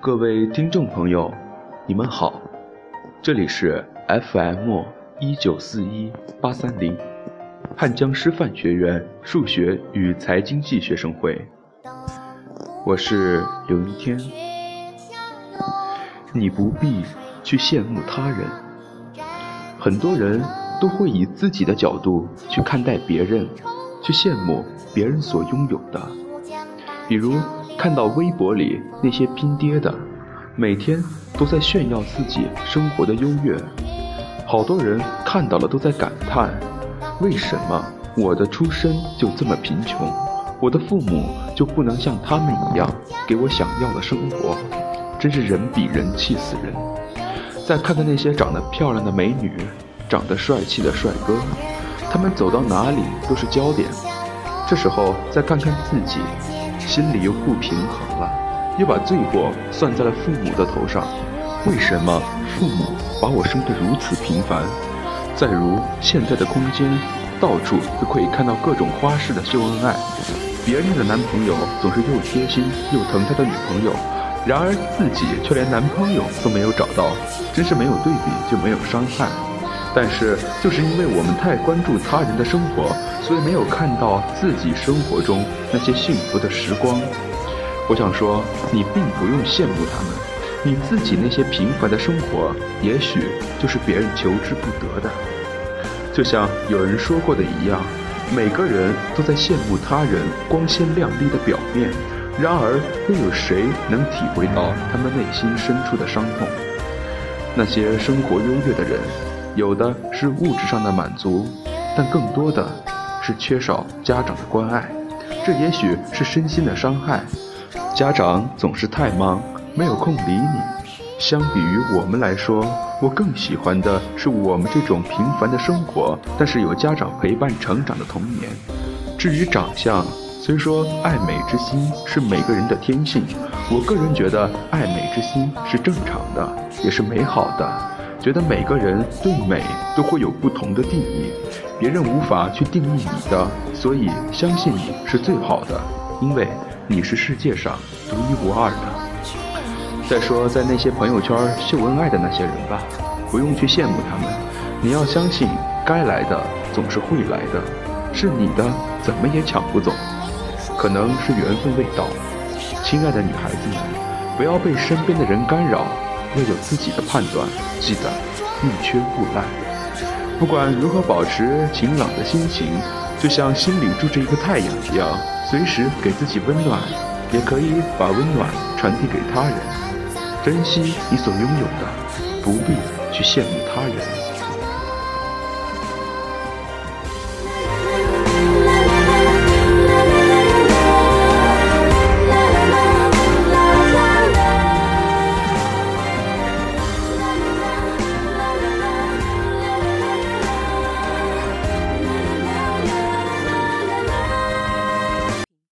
各位听众朋友，你们好，这里是 FM 一九四一八三零，汉江师范学院数学与财经系学生会，我是刘一天。你不必去羡慕他人，很多人都会以自己的角度去看待别人，去羡慕别人所拥有的，比如。看到微博里那些拼爹的，每天都在炫耀自己生活的优越，好多人看到了都在感叹：为什么我的出身就这么贫穷？我的父母就不能像他们一样给我想要的生活？真是人比人气死人！再看看那些长得漂亮的美女，长得帅气的帅哥，他们走到哪里都是焦点。这时候再看看自己。心里又不平衡了，又把罪过算在了父母的头上。为什么父母把我生得如此平凡？再如现在的空间，到处都可以看到各种花式的秀恩爱。别人的男朋友总是又贴心又疼他的女朋友，然而自己却连男朋友都没有找到，真是没有对比就没有伤害。但是就是因为我们太关注他人的生活。所以没有看到自己生活中那些幸福的时光。我想说，你并不用羡慕他们，你自己那些平凡的生活，也许就是别人求之不得的。就像有人说过的一样，每个人都在羡慕他人光鲜亮丽的表面，然而又有谁能体会到他们内心深处的伤痛？那些生活优越的人，有的是物质上的满足，但更多的。是缺少家长的关爱，这也许是身心的伤害。家长总是太忙，没有空理你。相比于我们来说，我更喜欢的是我们这种平凡的生活，但是有家长陪伴成长的童年。至于长相，虽说爱美之心是每个人的天性，我个人觉得爱美之心是正常的，也是美好的。觉得每个人对美都会有不同的定义，别人无法去定义你的，所以相信你是最好的，因为你是世界上独一无二的。再说，在那些朋友圈秀恩爱的那些人吧，不用去羡慕他们，你要相信，该来的总是会来的，是你的怎么也抢不走，可能是缘分未到。亲爱的女孩子们，不要被身边的人干扰。要有自己的判断，记得宁缺毋滥。不管如何保持晴朗的心情，就像心里住着一个太阳一样，随时给自己温暖，也可以把温暖传递给他人。珍惜你所拥有的，不必去羡慕他人。